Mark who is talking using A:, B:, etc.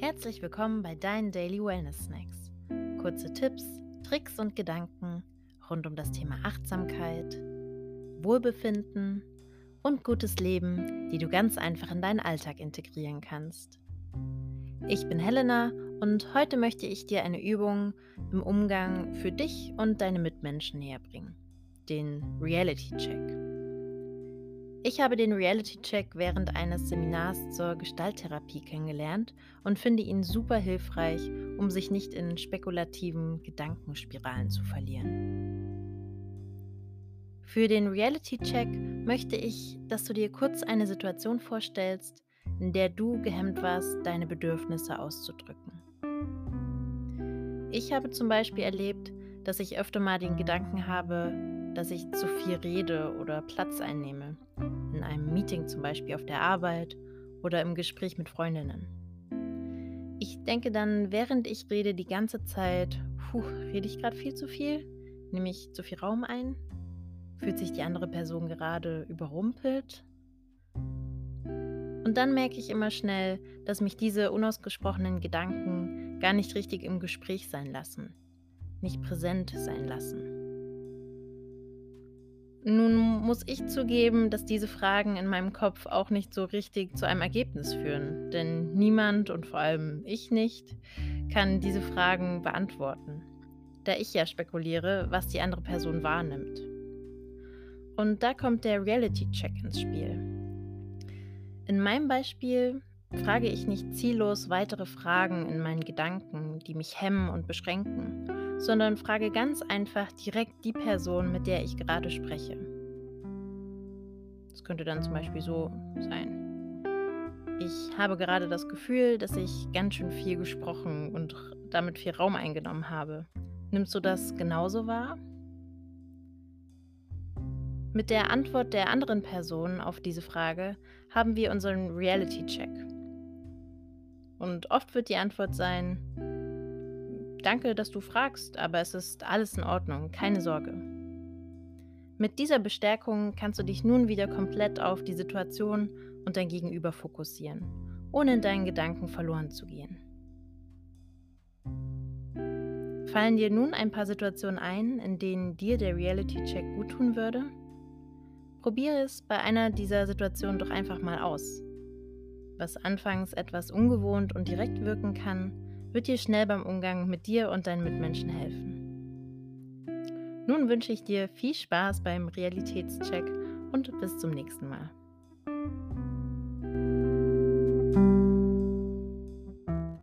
A: Herzlich willkommen bei deinen Daily Wellness Snacks. Kurze Tipps, Tricks und Gedanken rund um das Thema Achtsamkeit, Wohlbefinden und gutes Leben, die du ganz einfach in deinen Alltag integrieren kannst. Ich bin Helena und heute möchte ich dir eine Übung im Umgang für dich und deine Mitmenschen näher bringen, den Reality Check. Ich habe den Reality-Check während eines Seminars zur Gestalttherapie kennengelernt und finde ihn super hilfreich, um sich nicht in spekulativen Gedankenspiralen zu verlieren. Für den Reality-Check möchte ich, dass du dir kurz eine Situation vorstellst, in der du gehemmt warst, deine Bedürfnisse auszudrücken. Ich habe zum Beispiel erlebt, dass ich öfter mal den Gedanken habe, dass ich zu viel rede oder Platz einnehme. In einem Meeting zum Beispiel auf der Arbeit oder im Gespräch mit Freundinnen. Ich denke dann, während ich rede, die ganze Zeit, puh, rede ich gerade viel zu viel? Nehme ich zu viel Raum ein? Fühlt sich die andere Person gerade überrumpelt? Und dann merke ich immer schnell, dass mich diese unausgesprochenen Gedanken gar nicht richtig im Gespräch sein lassen, nicht präsent sein lassen. Nun muss ich zugeben, dass diese Fragen in meinem Kopf auch nicht so richtig zu einem Ergebnis führen, denn niemand und vor allem ich nicht kann diese Fragen beantworten, da ich ja spekuliere, was die andere Person wahrnimmt. Und da kommt der Reality-Check ins Spiel. In meinem Beispiel frage ich nicht ziellos weitere Fragen in meinen Gedanken, die mich hemmen und beschränken, sondern frage ganz einfach direkt die Person, mit der ich gerade spreche. Das könnte dann zum Beispiel so sein. Ich habe gerade das Gefühl, dass ich ganz schön viel gesprochen und damit viel Raum eingenommen habe. Nimmst du das genauso wahr? Mit der Antwort der anderen Person auf diese Frage haben wir unseren Reality-Check. Und oft wird die Antwort sein, Danke, dass du fragst, aber es ist alles in Ordnung, keine Sorge. Mit dieser Bestärkung kannst du dich nun wieder komplett auf die Situation und dein Gegenüber fokussieren, ohne in deinen Gedanken verloren zu gehen. Fallen dir nun ein paar Situationen ein, in denen dir der Reality-Check guttun würde? Probiere es bei einer dieser Situationen doch einfach mal aus. Was anfangs etwas ungewohnt und direkt wirken kann, wird dir schnell beim Umgang mit dir und deinen Mitmenschen helfen. Nun wünsche ich dir viel Spaß beim Realitätscheck und bis zum nächsten Mal.